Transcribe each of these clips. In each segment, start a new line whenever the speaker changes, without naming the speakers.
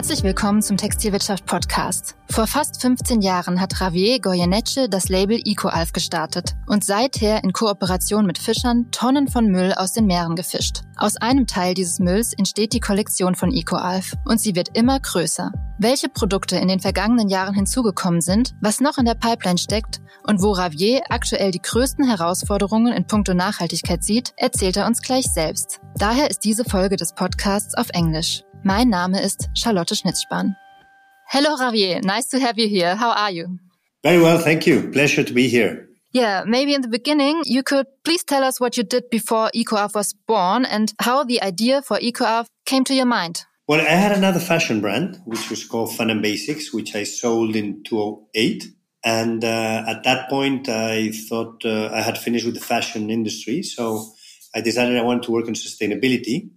Herzlich willkommen zum Textilwirtschaft Podcast. Vor fast 15 Jahren hat Javier Goyeneche das Label EcoAlf gestartet und seither in Kooperation mit Fischern Tonnen von Müll aus den Meeren gefischt. Aus einem Teil dieses Mülls entsteht die Kollektion von EcoAlf und sie wird immer größer. Welche Produkte in den vergangenen Jahren hinzugekommen sind, was noch in der Pipeline steckt und wo Ravier aktuell die größten Herausforderungen in puncto Nachhaltigkeit sieht, erzählt er uns gleich selbst. Daher ist diese Folge des Podcasts auf Englisch. Mein Name ist Charlotte Schnitzspahn. Hello, Javier. Nice to have you here. How are you?
Very well, thank you. Pleasure to be here.
Yeah, maybe in the beginning, you could please tell us what you did before EcoAlf was born and how the idea for EcoAlf came to your mind.
Well, I had another fashion brand, which was called Fun and Basics, which I sold in 2008. And uh, at that point, I thought uh, I had finished with the fashion industry. So I decided I wanted to work on sustainability.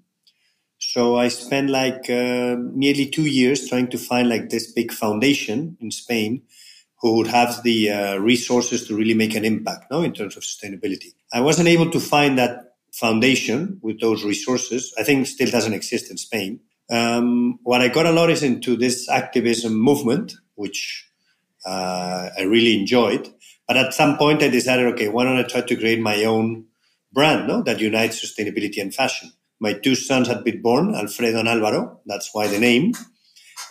So I spent like uh, nearly two years trying to find like this big foundation in Spain who would have the uh, resources to really make an impact, no, in terms of sustainability. I wasn't able to find that foundation with those resources. I think still doesn't exist in Spain. Um, what I got a lot is into this activism movement, which uh, I really enjoyed. But at some point, I decided, okay, why don't I try to create my own brand, no, that unites sustainability and fashion my two sons had been born, Alfredo and Alvaro. That's why the name.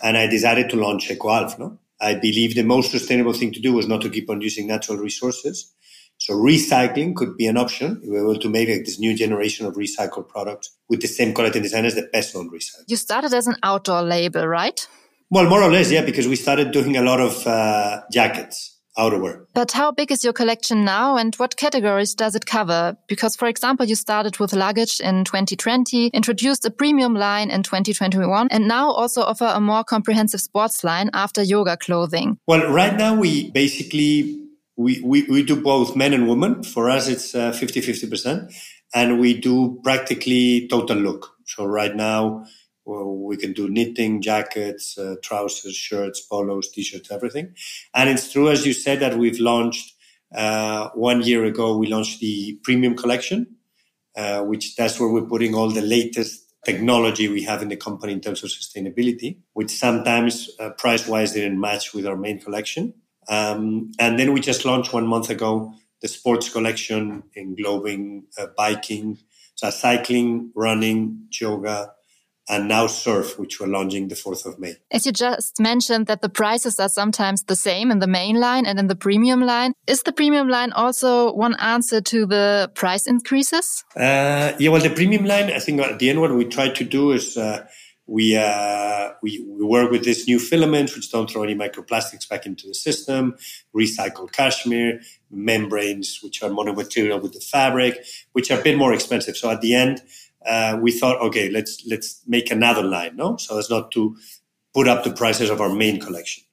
And I decided to launch EcoAlf. No? I believe the most sustainable thing to do was not to keep on using natural resources. So recycling could be an option. We were able to make like this new generation of recycled products with the same quality and design as the best known recycle.
You started as an outdoor label, right?
Well, more or less, yeah, because we started doing a lot of uh, jackets outerwear.
But how big is your collection now and what categories does it cover? Because, for example, you started with luggage in 2020, introduced a premium line in 2021, and now also offer a more comprehensive sports line after yoga clothing.
Well, right now we basically we, we, we do both men and women. For us, it's uh, 50 50%. And we do practically total look. So right now, well, we can do knitting, jackets, uh, trousers, shirts, polos, t-shirts, everything. And it's true, as you said, that we've launched uh, one year ago. We launched the premium collection, uh, which that's where we're putting all the latest technology we have in the company in terms of sustainability, which sometimes uh, price-wise didn't match with our main collection. Um, and then we just launched one month ago the sports collection, englobing uh, biking, so cycling, running, yoga and now surf, which we're launching the 4th of May.
As you just mentioned that the prices are sometimes the same in the main line and in the premium line. Is the premium line also one answer to the price increases?
Uh, yeah, well, the premium line, I think at the end, what we try to do is uh, we, uh, we, we work with this new filaments, which don't throw any microplastics back into the system, recycled cashmere, membranes, which are monomaterial with the fabric, which are a bit more expensive. So at the end, uh, we thought, okay, let's let's make another line, no? So as not to put up the prices of our main collection.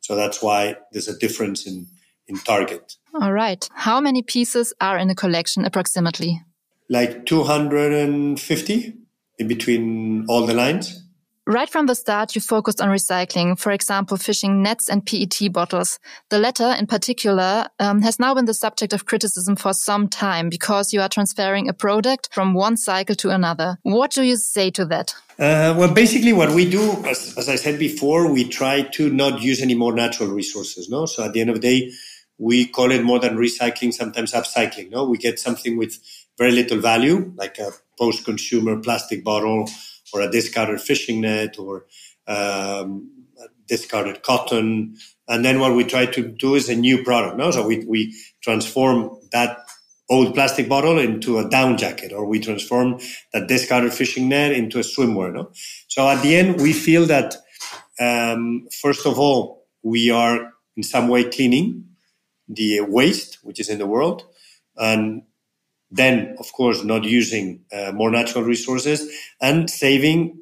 So that's why there's a difference in in target.
All right. How many pieces are in the collection approximately?
Like 250 in between all the lines.
Right from the start, you focused on recycling, for example, fishing nets and PET bottles. The latter, in particular, um, has now been the subject of criticism for some time because you are transferring a product from one cycle to another. What do you say to that?
Uh, well, basically, what we do, as, as, I said before, we try to not use any more natural resources. No, so at the end of the day, we call it more than recycling, sometimes upcycling. No, we get something with very little value, like a post-consumer plastic bottle or a discarded fishing net or um, discarded cotton. And then what we try to do is a new product. No? So we, we transform that old plastic bottle into a down jacket or we transform that discarded fishing net into a swimwear. No? So at the end, we feel that, um, first of all, we are in some way cleaning the waste which is in the world. And then, of course, not using uh, more natural resources and saving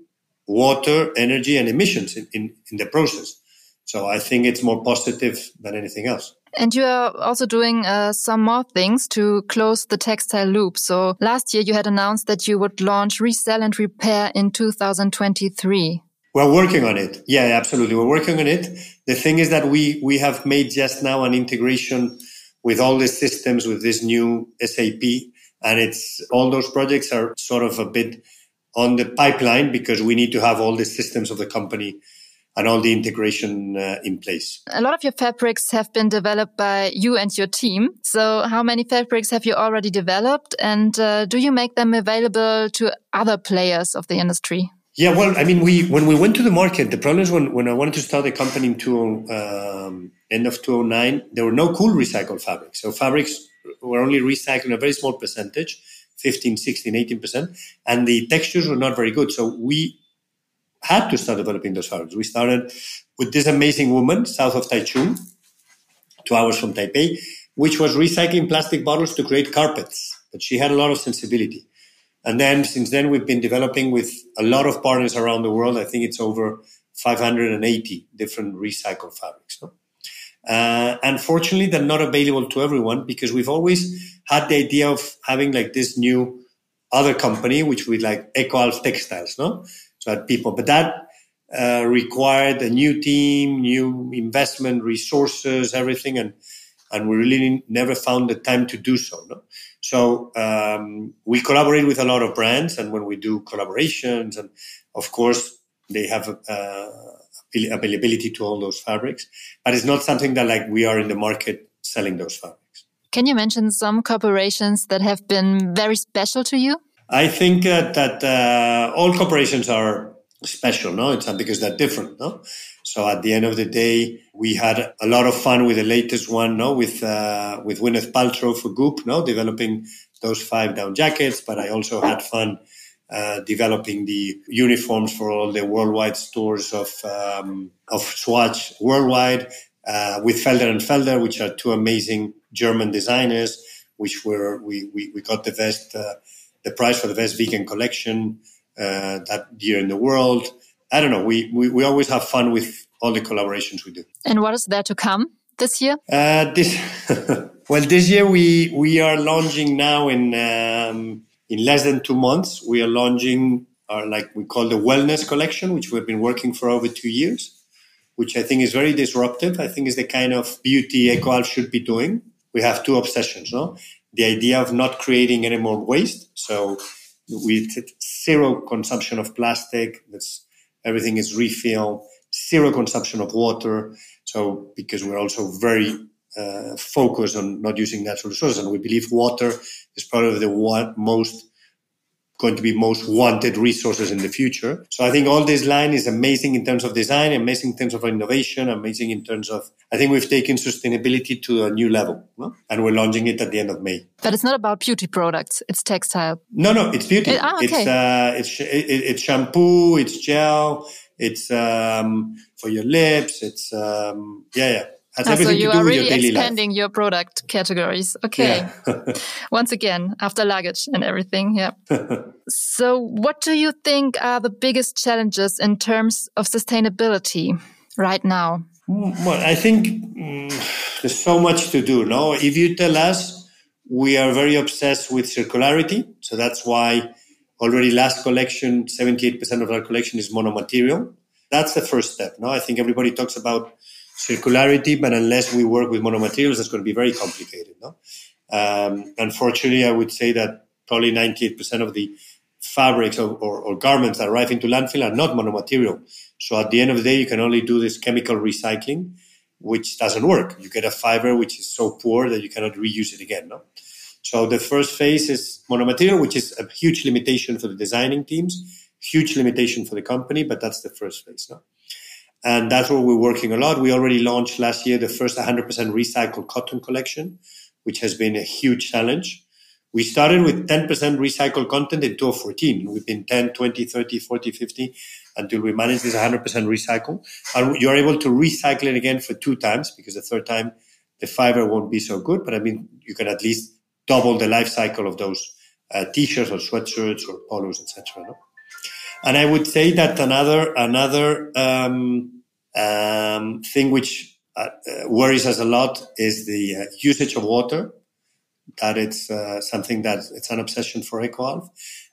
water, energy, and emissions in, in, in the process. So I think it's more positive than anything else.
And you are also doing uh, some more things to close the textile loop. So last year you had announced that you would launch Resell and Repair in 2023.
We're working on it. Yeah, absolutely. We're working on it. The thing is that we, we have made just now an integration with all the systems with this new SAP and it's all those projects are sort of a bit on the pipeline because we need to have all the systems of the company and all the integration uh, in place.
A lot of your fabrics have been developed by you and your team. So, how many fabrics have you already developed, and uh, do you make them available to other players of the industry?
Yeah, well, I mean, we when we went to the market, the problem is when, when I wanted to start the company in two, um, end of 2009, there were no cool recycled fabrics. So fabrics were only recycling a very small percentage, 15, 16, 18%, and the textures were not very good. So we had to start developing those fabrics. We started with this amazing woman south of Taichung, two hours from Taipei, which was recycling plastic bottles to create carpets. But she had a lot of sensibility. And then since then, we've been developing with a lot of partners around the world. I think it's over 580 different recycled fabrics. No? Uh, unfortunately, they're not available to everyone because we've always had the idea of having like this new other company, which we like EcoAlf Textiles, no? So people, but that uh, required a new team, new investment, resources, everything, and and we really never found the time to do so. No? So um, we collaborate with a lot of brands, and when we do collaborations, and of course they have uh, availability to all those fabrics, but it's not something that like we are in the market selling those fabrics.
Can you mention some corporations that have been very special to you?
I think uh, that uh, all corporations are special, no? It's not because they're different, no? So at the end of the day, we had a lot of fun with the latest one, no? With uh, with Gwyneth Paltrow for Goop, no? Developing those five down jackets, but I also had fun uh, developing the uniforms for all the worldwide stores of um, of Swatch worldwide uh, with Felder and Felder, which are two amazing German designers, which were we we, we got the best uh, the prize for the best vegan collection uh, that year in the world. I don't know. We, we, we always have fun with all the collaborations we do.
And what is there to come this year?
Uh, this well, this year we we are launching now in um, in less than two months. We are launching our like we call the wellness collection, which we've been working for over two years. Which I think is very disruptive. I think is the kind of beauty EcoAlf should be doing. We have two obsessions, no? The idea of not creating any more waste. So with zero consumption of plastic. That's everything is refill, zero consumption of water. So because we're also very uh, focused on not using natural resources, and we believe water is probably the one most going to be most wanted resources in the future. So I think all this line is amazing in terms of design, amazing in terms of innovation, amazing in terms of, I think we've taken sustainability to a new level no? and we're launching it at the end of May.
But it's not about beauty products. It's textile.
No, no, it's beauty. It, ah, okay. It's, uh, it's, it, it's shampoo, it's gel, it's, um, for your lips. It's, um, yeah, yeah.
Has ah, so you are really expanding life. your product categories. Okay. Yeah. Once again, after luggage and everything. Yeah. so what do you think are the biggest challenges in terms of sustainability right now?
Mm, well, I think mm, there's so much to do. No, if you tell us, we are very obsessed with circularity. So that's why already last collection, 78% of our collection is monomaterial. That's the first step. No, I think everybody talks about circularity, but unless we work with monomaterials, that's going to be very complicated. No? Um, unfortunately, I would say that probably 98% of the fabrics or, or, or, garments that arrive into landfill are not monomaterial. So at the end of the day, you can only do this chemical recycling, which doesn't work. You get a fiber which is so poor that you cannot reuse it again. No? So the first phase is monomaterial, which is a huge limitation for the designing teams, huge limitation for the company, but that's the first phase. No? And that's where we're working a lot. We already launched last year the first 100% recycled cotton collection, which has been a huge challenge. We started with 10% recycled content in 2014. We've been 10, 20, 30, 40, 50 until we managed this 100% recycle. And you're able to recycle it again for two times because the third time the fiber won't be so good. But I mean, you can at least double the life cycle of those uh, t-shirts or sweatshirts or polos, etc. No? And I would say that another another um, um, thing which uh, worries us a lot is the uh, usage of water. That it's uh, something that it's an obsession for EcoAlf,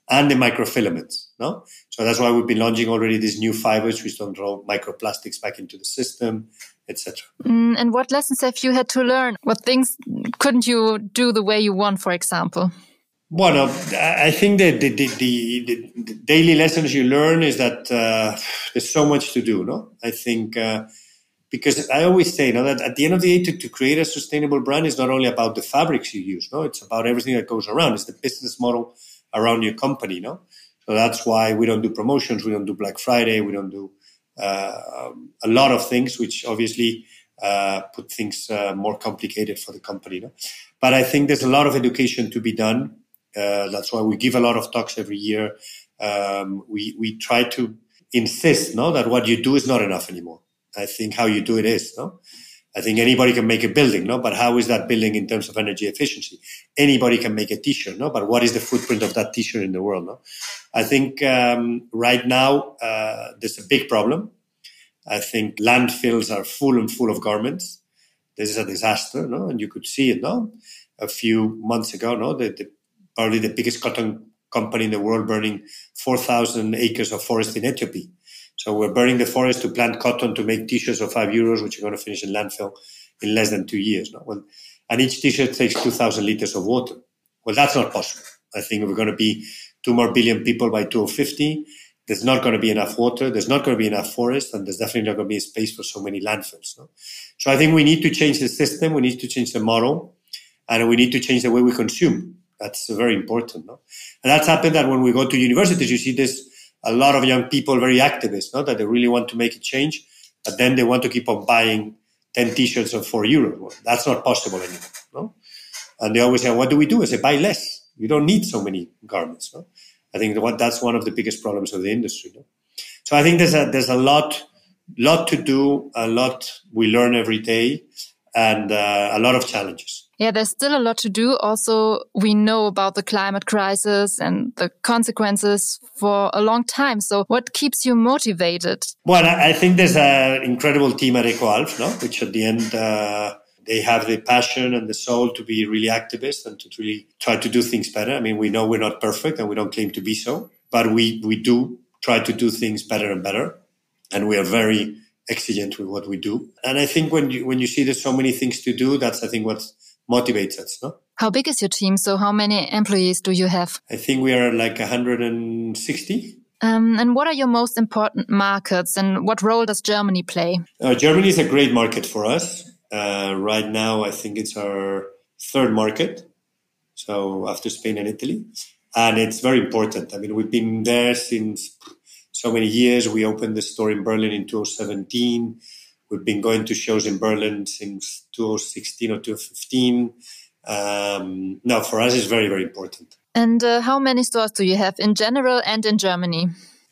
and the microfilaments. No, so that's why we've been launching already these new fibers which don't draw microplastics back into the system, etc.
Mm, and what lessons have you had to learn? What things couldn't you do the way you want, for example?
Well, I think that the, the, the, the, daily lessons you learn is that uh, there's so much to do. No, I think uh, because I always say, no, that at the end of the day, to, to create a sustainable brand is not only about the fabrics you use. No, it's about everything that goes around. It's the business model around your company. No, so that's why we don't do promotions. We don't do Black Friday. We don't do uh, a lot of things, which obviously uh, put things uh, more complicated for the company. No? But I think there's a lot of education to be done uh, that's why we give a lot of talks every year. Um, we we try to insist, no, that what you do is not enough anymore. I think how you do it is, no. I think anybody can make a building, no, but how is that building in terms of energy efficiency? Anybody can make a T-shirt, no, but what is the footprint of that T-shirt in the world, no? I think um, right now uh, there's a big problem. I think landfills are full and full of garments. This is a disaster, no, and you could see it, no, a few months ago, no, the, the probably the biggest cotton company in the world, burning 4,000 acres of forest in Ethiopia. So we're burning the forest to plant cotton to make t-shirts of five euros, which are going to finish in landfill in less than two years. No? Well, and each t-shirt takes 2,000 liters of water. Well, that's not possible. I think we're going to be two more billion people by 2050. There's not going to be enough water. There's not going to be enough forest, and there's definitely not going to be space for so many landfills. No? So I think we need to change the system. We need to change the model, and we need to change the way we consume. That's very important. No? And that's happened that when we go to universities, you see this a lot of young people, very activists, no? that they really want to make a change, but then they want to keep on buying 10 t-shirts of 4 euros. Well, that's not possible anymore. No? And they always say, what do we do? I say, buy less. You don't need so many garments. No? I think that's one of the biggest problems of the industry. No? So I think there's a, there's a lot, lot to do, a lot we learn every day, and uh, a lot of challenges.
Yeah, there's still a lot to do. Also, we know about the climate crisis and the consequences for a long time. So what keeps you motivated?
Well, I think there's an incredible team at EcoAlf, no? which at the end, uh, they have the passion and the soul to be really activists and to really try to do things better. I mean, we know we're not perfect and we don't claim to be so, but we, we do try to do things better and better. And we are very exigent with what we do. And I think when you, when you see there's so many things to do, that's, I think, what motivates us. No?
How big is your team? So how many employees do you have?
I think we are like 160.
Um, and what are your most important markets and what role does Germany play?
Uh, Germany is a great market for us. Uh, right now, I think it's our third market. So after Spain and Italy. And it's very important. I mean, we've been there since so many years. We opened the store in Berlin in 2017. We've been going to shows in Berlin since 2016 or 2015. Um, no, for us, it's very, very important.
And uh, how many stores do you have in general and in Germany?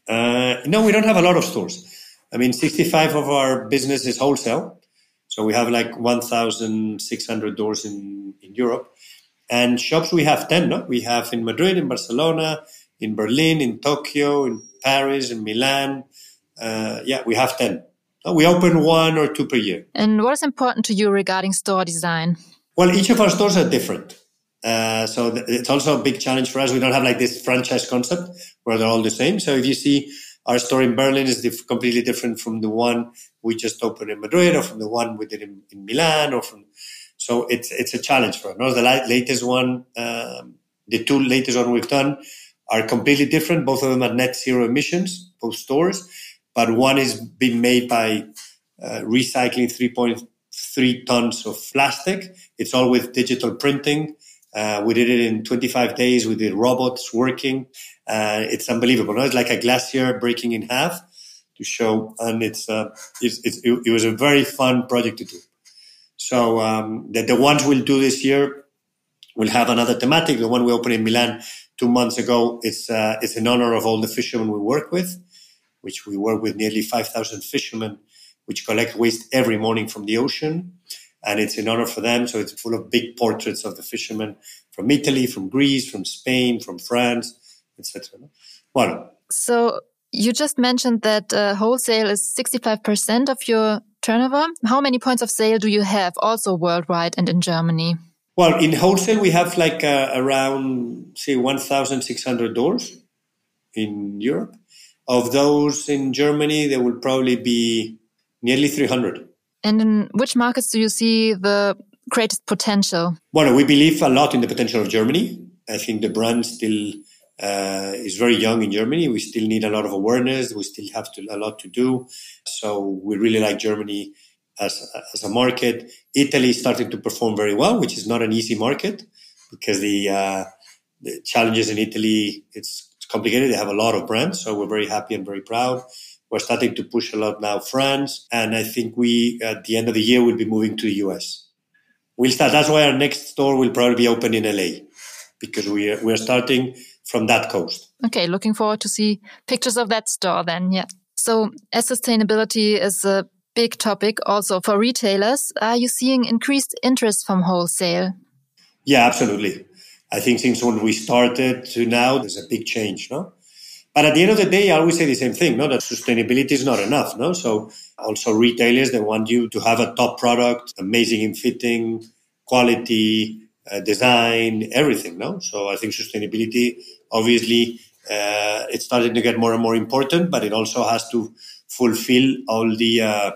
Uh, no, we don't have a lot of stores. I mean, 65 of our business is wholesale. So we have like 1,600 doors in, in Europe. And shops, we have 10, no? We have in Madrid, in Barcelona, in Berlin, in Tokyo, in Paris, in Milan. Uh, yeah, we have 10. We open one or two per year.
And what is important to you regarding store design?
Well, each of our stores are different. Uh, so th- it's also a big challenge for us. We don't have like this franchise concept where they're all the same. So if you see our store in Berlin is diff- completely different from the one we just opened in Madrid or from the one we did in, in Milan or from, so it's, it's a challenge for us. No, the la- latest one, um, the two latest one we've done are completely different. Both of them are net zero emissions, both stores but one is being made by uh, recycling 3.3 tons of plastic. It's all with digital printing. Uh, we did it in 25 days with the robots working. Uh, it's unbelievable. No? It's like a glacier breaking in half to show, and it's, uh, it's, it's it, was a very fun project to do. So um, the, the ones we'll do this year will have another thematic. The one we opened in Milan two months ago, it's, uh, it's in honor of all the fishermen we work with which we work with nearly 5,000 fishermen, which collect waste every morning from the ocean. And it's in honor for them. So it's full of big portraits of the fishermen from Italy, from Greece, from Spain, from France, etc. Well,
so you just mentioned that uh, wholesale is 65% of your turnover. How many points of sale do you have also worldwide and in Germany?
Well, in wholesale, we have like uh, around, say, 1,600 doors in Europe. Of those in Germany, there will probably be nearly 300.
And in which markets do you see the greatest potential?
Well, we believe a lot in the potential of Germany. I think the brand still uh, is very young in Germany. We still need a lot of awareness. We still have to, a lot to do. So we really like Germany as, as a market. Italy is starting to perform very well, which is not an easy market because the, uh, the challenges in Italy, it's complicated. They have a lot of brands. So we're very happy and very proud. We're starting to push a lot now France. And I think we, at the end of the year, we'll be moving to the US. We'll start. That's why our next store will probably be open in LA because we are, we are starting from that coast.
Okay. Looking forward to see pictures of that store then. Yeah. So as sustainability is a big topic also for retailers, are you seeing increased interest from wholesale?
Yeah, absolutely. I think since when we started to now, there's a big change, no? But at the end of the day, I always say the same thing, no, that sustainability is not enough, no? So also retailers, they want you to have a top product, amazing in fitting, quality, uh, design, everything, no? So I think sustainability, obviously, uh, it's starting to get more and more important, but it also has to fulfill all the uh,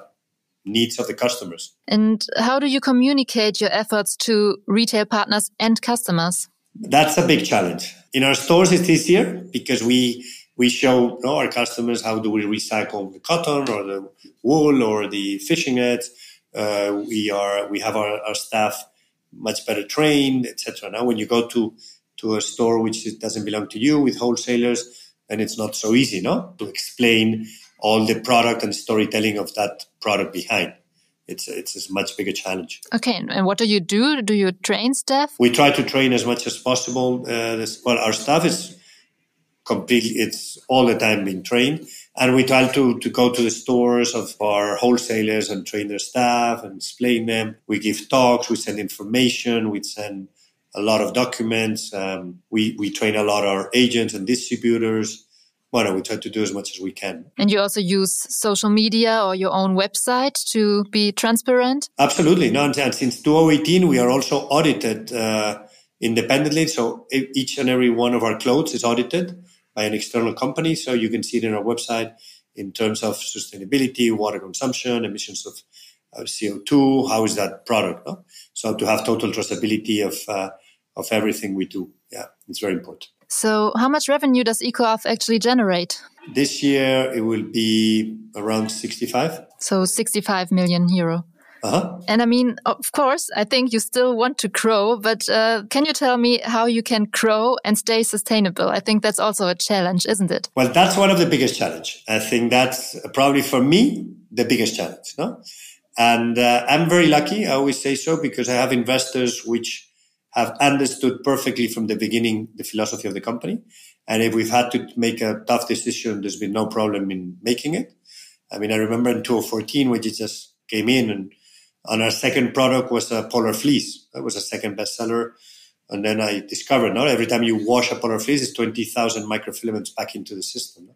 needs of the customers.
And how do you communicate your efforts to retail partners and customers?
That's a big challenge. In our stores, it's easier because we we show you know, our customers how do we recycle the cotton or the wool or the fishing nets. Uh, we are we have our, our staff much better trained, etc. Now, when you go to to a store which doesn't belong to you with wholesalers, then it's not so easy, no, to explain all the product and storytelling of that product behind. It's it's a much bigger challenge.
Okay, and what do you do? Do you train staff?
We try to train as much as possible. Uh, this, well, our staff is completely, it's all the time being trained. And we try to, to go to the stores of our wholesalers and train their staff and explain them. We give talks, we send information, we send a lot of documents. Um, we, we train a lot of our agents and distributors. Well, we try to do as much as we can.
And you also use social media or your own website to be transparent?
Absolutely. No, and since 2018, we are also audited uh, independently. So each and every one of our clothes is audited by an external company. So you can see it in our website in terms of sustainability, water consumption, emissions of uh, CO2. How is that product? No? So to have total traceability of uh, of everything we do, yeah, it's very important.
So how much revenue does EcoAlf actually generate?
This year it will be around 65.
So 65 million euro.
Uh-huh.
And I mean, of course, I think you still want to grow, but uh, can you tell me how you can grow and stay sustainable? I think that's also a challenge, isn't it?
Well, that's one of the biggest challenge. I think that's probably for me the biggest challenge. No, and uh, I'm very lucky. I always say so because I have investors which have understood perfectly from the beginning the philosophy of the company. And if we've had to make a tough decision, there's been no problem in making it. I mean, I remember in 2014 when just came in and and our second product was a polar fleece. That was a second bestseller. And then I discovered, not every time you wash a polar fleece, it's 20,000 microfilaments back into the system.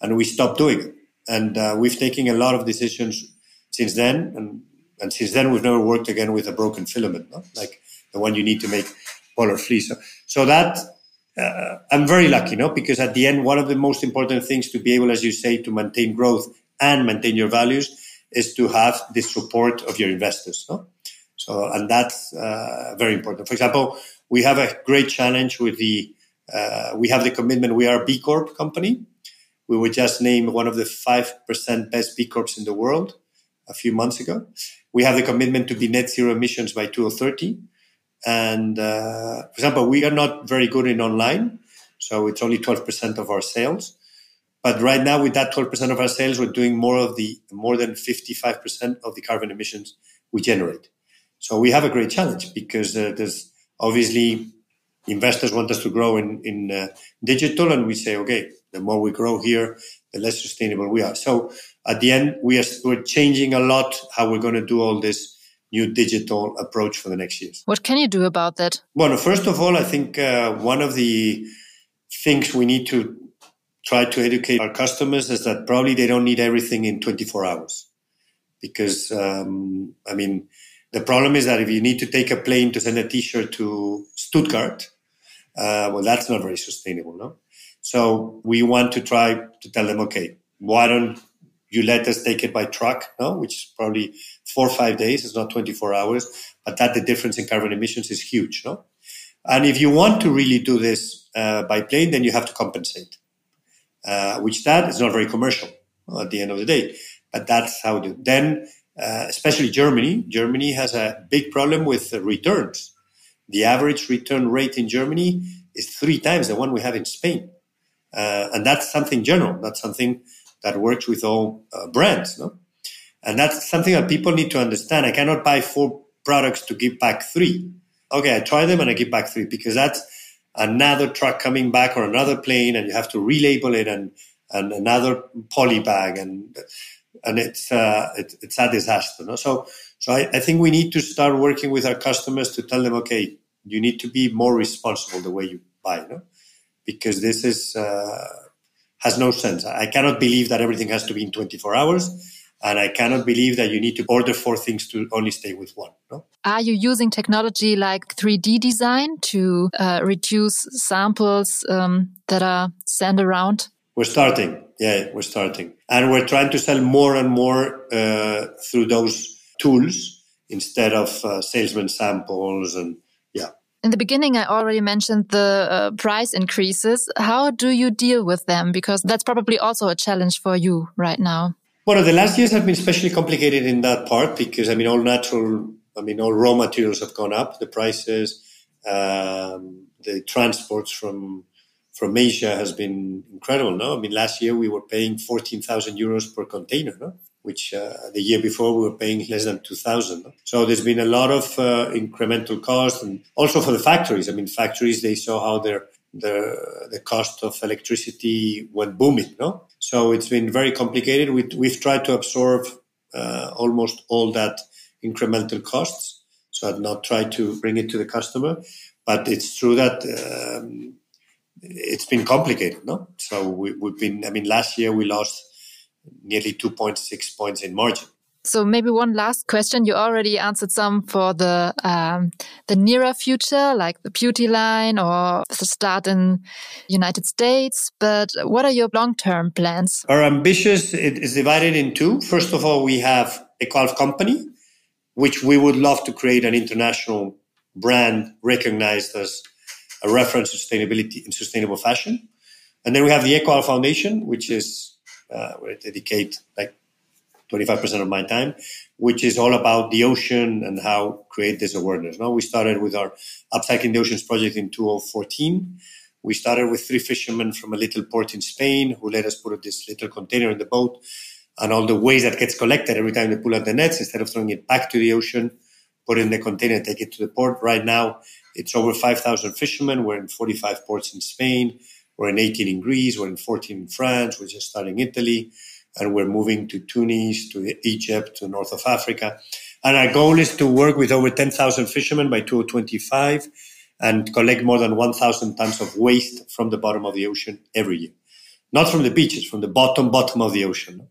And we stopped doing it. And uh, we've taken a lot of decisions since then. And, and since then, we've never worked again with a broken filament, no? like the one you need to make polar fleece. So, so that uh, I'm very lucky, no? Because at the end, one of the most important things to be able, as you say, to maintain growth and maintain your values is to have the support of your investors. No? So, and that's uh, very important. For example, we have a great challenge with the, uh, we have the commitment, we are a B Corp company. We were just named one of the 5% best B Corps in the world a few months ago. We have the commitment to be net zero emissions by 2030. And, uh, for example, we are not very good in online. So it's only 12% of our sales. But right now, with that 12% of our sales, we're doing more of the more than 55% of the carbon emissions we generate. So we have a great challenge because uh, there's obviously investors want us to grow in in uh, digital, and we say, okay, the more we grow here, the less sustainable we are. So at the end, we are we're changing a lot how we're going to do all this new digital approach for the next years.
What can you do about that?
Well, first of all, I think uh, one of the things we need to try to educate our customers is that probably they don't need everything in 24 hours. Because, um, I mean, the problem is that if you need to take a plane to send a t-shirt to Stuttgart, uh, well, that's not very sustainable, no? So we want to try to tell them, okay, why don't you let us take it by truck, no? Which is probably four or five days. It's not 24 hours, but that the difference in carbon emissions is huge, no? And if you want to really do this uh, by plane, then you have to compensate, uh, which that is not very commercial at the end of the day. But that's how do. Then, uh, especially Germany, Germany has a big problem with returns. The average return rate in Germany is three times the one we have in Spain. Uh, and that's something general. That's something that works with all uh, brands. No? And that's something that people need to understand. I cannot buy four products to give back three. Okay, I try them and I give back three because that's another truck coming back or another plane and you have to relabel it and, and another poly bag and and it's uh, it, it's a disaster. No? So so I, I think we need to start working with our customers to tell them, okay, you need to be more responsible the way you buy, no? because this is uh, has no sense. I cannot believe that everything has to be in 24 hours. And I cannot believe that you need to order four things to only stay with one. No?
Are you using technology like 3D design to uh, reduce samples um, that are sent around?
We're starting. Yeah, we're starting. And we're trying to sell more and more uh, through those tools instead of uh, salesman samples and yeah.
In the beginning, I already mentioned the uh, price increases. How do you deal with them? Because that's probably also a challenge for you right now.
Well, the last years have been especially complicated in that part because I mean, all natural, I mean, all raw materials have gone up. The prices, um, the transports from from Asia has been incredible. No, I mean, last year we were paying fourteen thousand euros per container. No, which uh, the year before we were paying less than 2000 no? so there's been a lot of uh, incremental cost and also for the factories i mean factories they saw how their the the cost of electricity went booming. No, so it's been very complicated. We, we've tried to absorb uh, almost all that incremental costs. So I've not tried to bring it to the customer, but it's true that um, it's been complicated. No, so we, we've been. I mean, last year we lost nearly 2.6 points in margin.
So maybe one last question. You already answered some for the um, the nearer future, like the beauty line or the start in United States. But what are your long term plans?
Our ambitious it is divided in two. First of all, we have Ecoalf Company, which we would love to create an international brand recognized as a reference sustainability and sustainable fashion. And then we have the Ecoalf Foundation, which is uh, where I dedicate like 25% of my time, which is all about the ocean and how create this awareness. Now we started with our Upcycling the Oceans project in 2014. We started with three fishermen from a little port in Spain who let us put this little container in the boat and all the waste that gets collected every time they pull out the nets, instead of throwing it back to the ocean, put it in the container, take it to the port. Right now, it's over 5,000 fishermen. We're in 45 ports in Spain. We're in 18 in Greece. We're in 14 in France. We're just starting Italy and we're moving to Tunis, to Egypt, to north of Africa. And our goal is to work with over 10,000 fishermen by 2025 and collect more than 1,000 tons of waste from the bottom of the ocean every year. Not from the beaches, from the bottom, bottom of the ocean.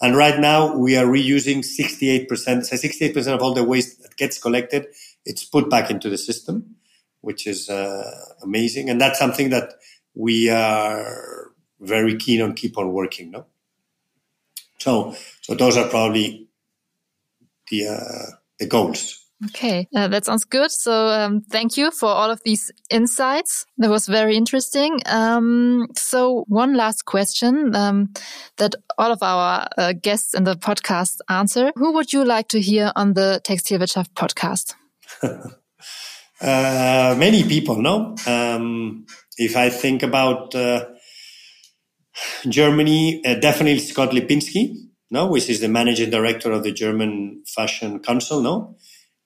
And right now we are reusing 68%, so 68% of all the waste that gets collected, it's put back into the system, which is uh, amazing. And that's something that we are very keen on keep on working. No? So, so those are probably the uh, the goals.
Okay, uh, that sounds good. So, um, thank you for all of these insights. That was very interesting. Um, so, one last question um, that all of our uh, guests in the podcast answer: Who would you like to hear on the Textilwirtschaft podcast?
uh, many people, no. Um, if I think about uh, Germany, uh, definitely Scott Lipinski, no, which is the managing director of the German Fashion Council, no,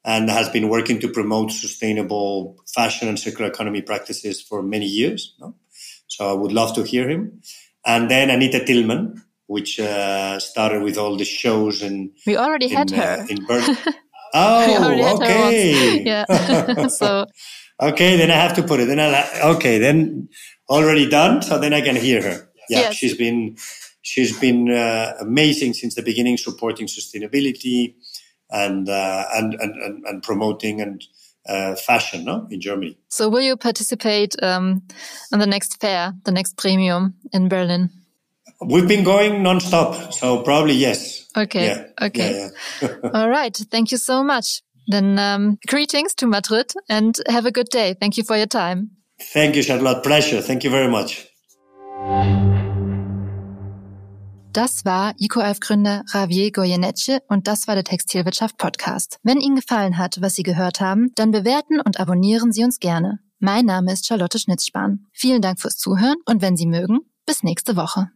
and has been working to promote sustainable fashion and circular economy practices for many years. No? So I would love to hear him. And then Anita Tillmann, which uh, started with all the shows and
we already in, had her
uh, in Berlin. Oh, okay.
yeah. so
okay, then I have to put it. Then I okay, then already done. So then I can hear her yeah, yes. she's been she's been uh, amazing since the beginning, supporting sustainability and uh, and, and, and promoting and uh, fashion no? in Germany.
So, will you participate um, in the next fair, the next premium in Berlin?
We've been going nonstop, so probably yes.
Okay. Yeah. Okay. Yeah, yeah. All right. Thank you so much. Then um, greetings to Madrid and have a good day. Thank you for your time.
Thank you, Charlotte. Pleasure. Thank you very much.
Das war EcoAlf-Gründer Javier Goyeneche und das war der Textilwirtschaft Podcast. Wenn Ihnen gefallen hat, was Sie gehört haben, dann bewerten und abonnieren Sie uns gerne. Mein Name ist Charlotte Schnitzspahn. Vielen Dank fürs Zuhören und wenn Sie mögen, bis nächste Woche.